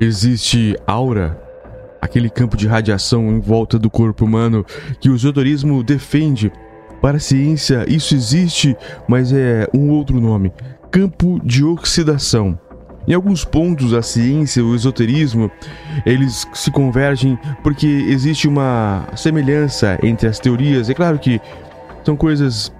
Existe aura, aquele campo de radiação em volta do corpo humano que o esoterismo defende. Para a ciência, isso existe, mas é um outro nome: campo de oxidação. Em alguns pontos, a ciência e o esoterismo, eles se convergem porque existe uma semelhança entre as teorias. É claro que são coisas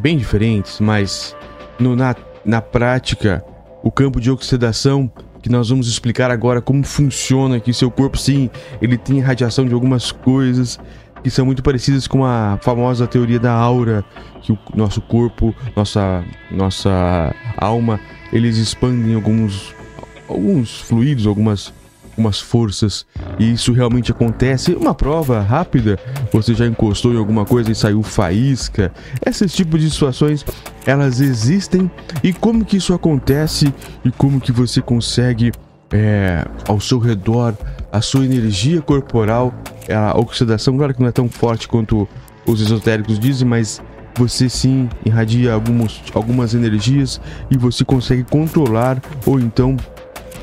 bem diferentes, mas no, na, na prática, o campo de oxidação que nós vamos explicar agora como funciona que seu corpo. Sim, ele tem radiação de algumas coisas que são muito parecidas com a famosa teoria da aura, que o nosso corpo, nossa nossa alma, eles expandem alguns alguns fluidos, algumas algumas forças. E isso realmente acontece. Uma prova rápida, você já encostou em alguma coisa e saiu faísca. Esses tipos de situações, elas existem. E como que isso acontece? E como que você consegue é, ao seu redor a sua energia corporal, a oxidação, claro que não é tão forte quanto os esotéricos dizem, mas você sim irradia alguns, algumas energias e você consegue controlar ou então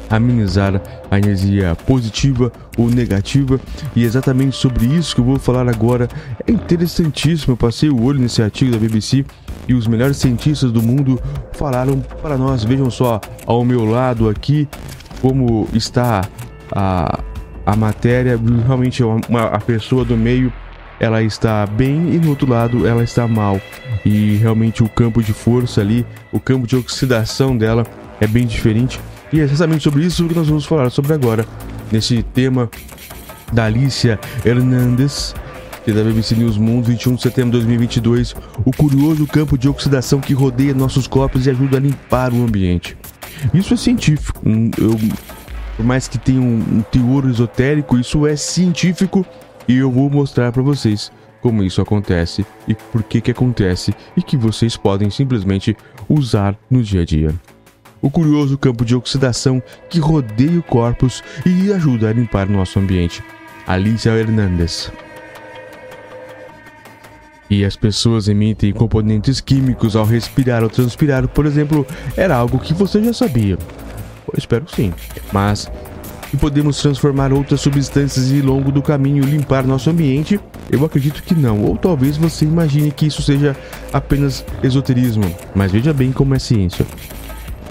amenizar a energia positiva ou negativa. E é exatamente sobre isso que eu vou falar agora. É interessantíssimo, eu passei o olho nesse artigo da BBC e os melhores cientistas do mundo falaram para nós. Vejam só ao meu lado aqui como está a, a matéria. Realmente uma, a pessoa do meio ela está bem e no outro lado ela está mal. E realmente o campo de força ali, o campo de oxidação dela é bem diferente. E é exatamente sobre isso que nós vamos falar sobre agora, nesse tema da Alicia Hernandes, que é da BBC News Mundo, 21 de setembro de 2022, o curioso campo de oxidação que rodeia nossos corpos e ajuda a limpar o ambiente. Isso é científico. Eu, por mais que tenha um, um teor esotérico, isso é científico e eu vou mostrar para vocês como isso acontece e por que que acontece e que vocês podem simplesmente usar no dia a dia o curioso campo de oxidação que rodeia o corpus e ajuda a limpar nosso ambiente. Alicia Hernandes. E as pessoas emitem componentes químicos ao respirar ou transpirar, por exemplo, era algo que você já sabia. Eu espero sim. Mas e podemos transformar outras substâncias e longo do caminho limpar nosso ambiente? Eu acredito que não, ou talvez você imagine que isso seja apenas esoterismo, mas veja bem como é ciência.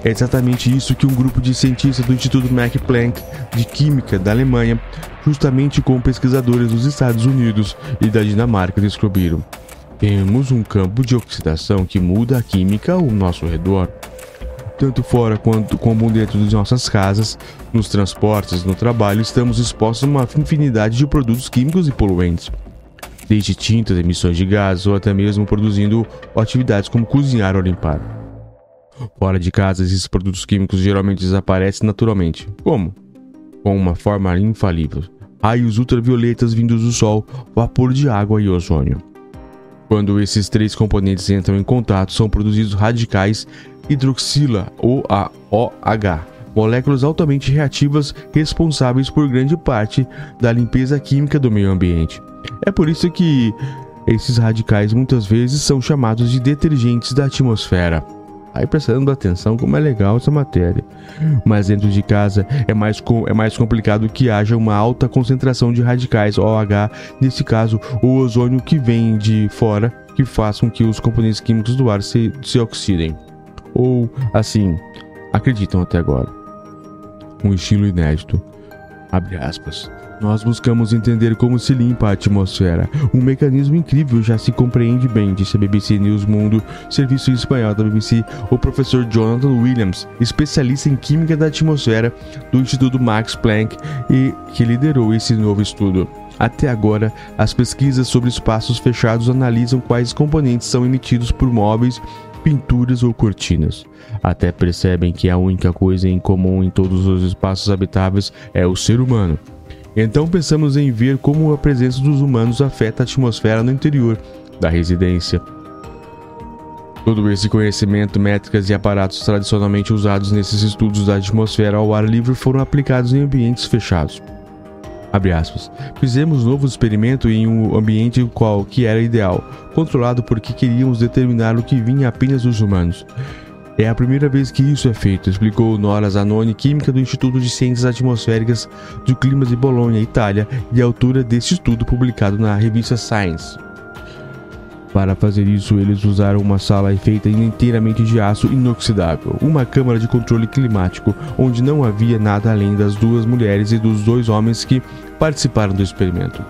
É exatamente isso que um grupo de cientistas do Instituto Max Planck de Química da Alemanha, justamente com pesquisadores dos Estados Unidos e da Dinamarca, descobriram. Temos um campo de oxidação que muda a química ao nosso redor. Tanto fora quanto como dentro de nossas casas, nos transportes, no trabalho, estamos expostos a uma infinidade de produtos químicos e poluentes desde tintas, emissões de gases ou até mesmo produzindo atividades como cozinhar ou limpar. Fora de casa, esses produtos químicos geralmente desaparecem naturalmente. Como? Com uma forma infalível: raios ultravioletas vindos do Sol, vapor de água e ozônio. Quando esses três componentes entram em contato, são produzidos radicais hidroxila ou a OH, moléculas altamente reativas responsáveis por grande parte da limpeza química do meio ambiente. É por isso que esses radicais muitas vezes são chamados de detergentes da atmosfera. Aí prestando atenção como é legal essa matéria. Mas dentro de casa é mais, é mais complicado que haja uma alta concentração de radicais OH, nesse caso o ozônio que vem de fora, que façam que os componentes químicos do ar se, se oxidem. Ou, assim, acreditam até agora. Um estilo inédito. Nós buscamos entender como se limpa a atmosfera. Um mecanismo incrível já se compreende bem, disse a BBC News Mundo, serviço espanhol da BBC, o professor Jonathan Williams, especialista em química da atmosfera do Instituto Max Planck e que liderou esse novo estudo. Até agora, as pesquisas sobre espaços fechados analisam quais componentes são emitidos por móveis, pinturas ou cortinas. Até percebem que a única coisa em comum em todos os espaços habitáveis é o ser humano. Então pensamos em ver como a presença dos humanos afeta a atmosfera no interior da residência. Todo esse conhecimento, métricas e aparatos tradicionalmente usados nesses estudos da atmosfera ao ar livre foram aplicados em ambientes fechados. Fizemos novo experimento em um ambiente qual que era ideal, controlado porque queríamos determinar o que vinha apenas dos humanos. É a primeira vez que isso é feito, explicou Nora Zanoni, química do Instituto de Ciências Atmosféricas do Clima de Bolonha, Itália, e autora deste estudo publicado na revista Science. Para fazer isso, eles usaram uma sala feita inteiramente de aço inoxidável, uma câmara de controle climático, onde não havia nada além das duas mulheres e dos dois homens que participaram do experimento.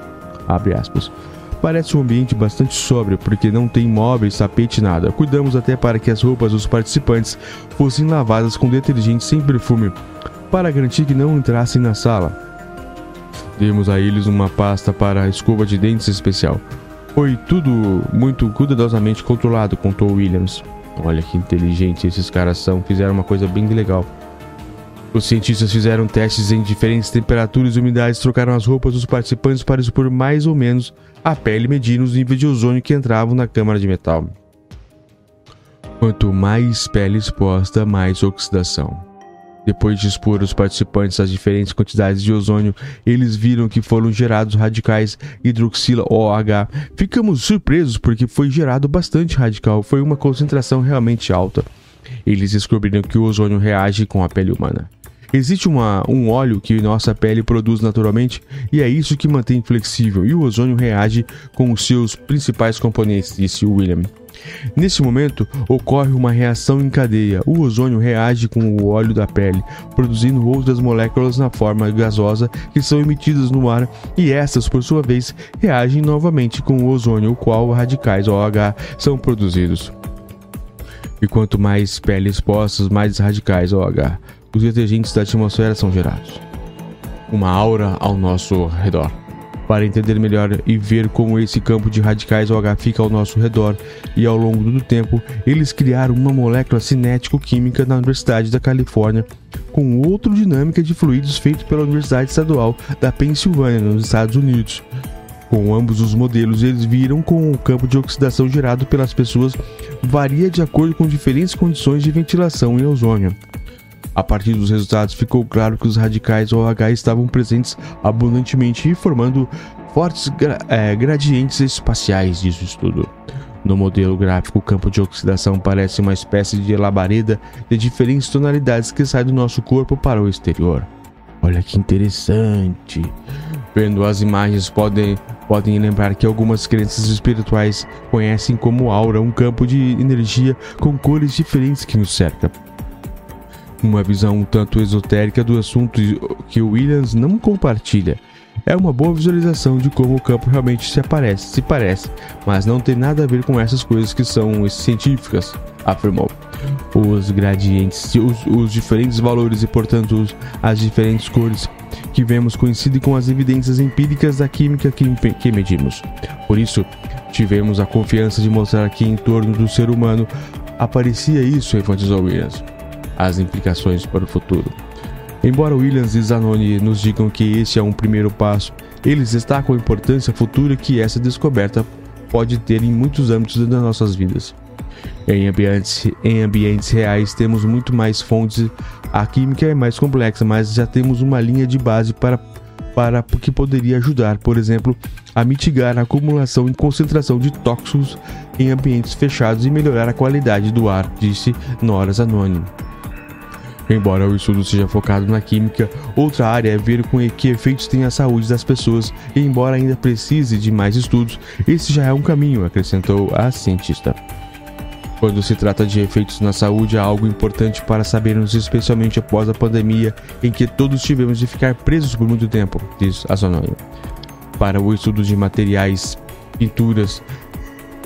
Parece um ambiente bastante sóbrio porque não tem móveis, tapete nada. Cuidamos até para que as roupas dos participantes fossem lavadas com detergente sem perfume, para garantir que não entrassem na sala. Demos a eles uma pasta para escova de dentes especial. Foi tudo muito cuidadosamente controlado, contou Williams. Olha que inteligente esses caras são, fizeram uma coisa bem legal. Os cientistas fizeram testes em diferentes temperaturas e umidades, trocaram as roupas dos participantes para expor mais ou menos a pele medindo os níveis de ozônio que entravam na câmara de metal. Quanto mais pele exposta, mais oxidação. Depois de expor os participantes às diferentes quantidades de ozônio, eles viram que foram gerados radicais hidroxila OH. Ficamos surpresos porque foi gerado bastante radical, foi uma concentração realmente alta. Eles descobriram que o ozônio reage com a pele humana. Existe uma, um óleo que nossa pele produz naturalmente e é isso que mantém flexível, e o ozônio reage com os seus principais componentes, disse William. Nesse momento, ocorre uma reação em cadeia. O ozônio reage com o óleo da pele, produzindo outras moléculas na forma gasosa que são emitidas no ar, e essas, por sua vez, reagem novamente com o ozônio, o qual radicais OH são produzidos. E quanto mais pele expostas, mais radicais OH os detergentes da atmosfera são gerados. Uma aura ao nosso redor. Para entender melhor e ver como esse campo de radicais OH fica ao nosso redor, e ao longo do tempo, eles criaram uma molécula cinético-química na Universidade da Califórnia, com outra dinâmica de fluidos feito pela Universidade Estadual da Pensilvânia, nos Estados Unidos. Com ambos os modelos, eles viram com o campo de oxidação gerado pelas pessoas varia de acordo com diferentes condições de ventilação e ozônio. A partir dos resultados, ficou claro que os radicais OH estavam presentes abundantemente, formando fortes gra é, gradientes espaciais, diz o estudo. No modelo gráfico, o campo de oxidação parece uma espécie de labareda de diferentes tonalidades que sai do nosso corpo para o exterior. Olha que interessante! Vendo as imagens, podem, podem lembrar que algumas crenças espirituais conhecem como aura um campo de energia com cores diferentes que nos cerca uma visão um tanto esotérica do assunto que Williams não compartilha. É uma boa visualização de como o campo realmente se aparece, se parece, mas não tem nada a ver com essas coisas que são científicas, afirmou. Os gradientes, os, os diferentes valores e, portanto, as diferentes cores que vemos coincidem com as evidências empíricas da química que, que medimos. Por isso, tivemos a confiança de mostrar que em torno do ser humano aparecia isso, enfatizou Williams as implicações para o futuro. Embora Williams e Zanoni nos digam que esse é um primeiro passo, eles destacam a importância futura que essa descoberta pode ter em muitos âmbitos das nossas vidas. Em ambientes, em ambientes reais temos muito mais fontes, a química é mais complexa, mas já temos uma linha de base para, para que poderia ajudar, por exemplo, a mitigar a acumulação e concentração de tóxicos em ambientes fechados e melhorar a qualidade do ar, disse Nora Zanoni. Embora o estudo seja focado na química, outra área é ver com que efeitos tem a saúde das pessoas, e embora ainda precise de mais estudos, esse já é um caminho, acrescentou a cientista. Quando se trata de efeitos na saúde, há algo importante para sabermos, especialmente após a pandemia, em que todos tivemos de ficar presos por muito tempo, diz a Zanoni. Para o estudo de materiais, pinturas,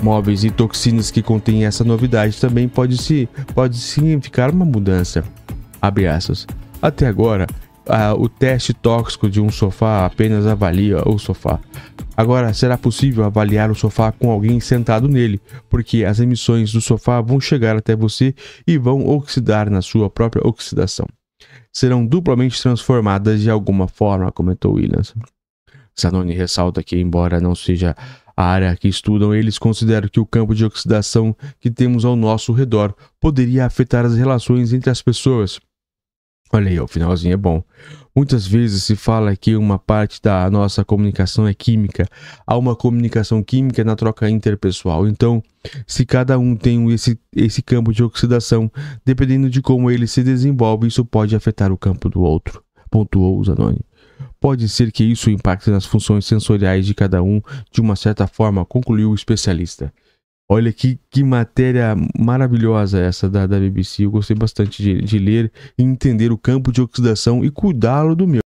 móveis e toxinas que contêm essa novidade também pode, se, pode significar uma mudança. Abre aspas. Até agora, o teste tóxico de um sofá apenas avalia o sofá. Agora será possível avaliar o sofá com alguém sentado nele, porque as emissões do sofá vão chegar até você e vão oxidar na sua própria oxidação. Serão duplamente transformadas de alguma forma, comentou Williams. Zanoni ressalta que, embora não seja a área que estudam, eles consideram que o campo de oxidação que temos ao nosso redor poderia afetar as relações entre as pessoas Olha aí, o finalzinho é bom. Muitas vezes se fala que uma parte da nossa comunicação é química. Há uma comunicação química na troca interpessoal. Então, se cada um tem esse, esse campo de oxidação, dependendo de como ele se desenvolve, isso pode afetar o campo do outro. Pontuou o Zanoni. Pode ser que isso impacte nas funções sensoriais de cada um de uma certa forma, concluiu o especialista. Olha que, que matéria maravilhosa essa da, da BBC. Eu gostei bastante de, de ler e entender o campo de oxidação e cuidá-lo do meu.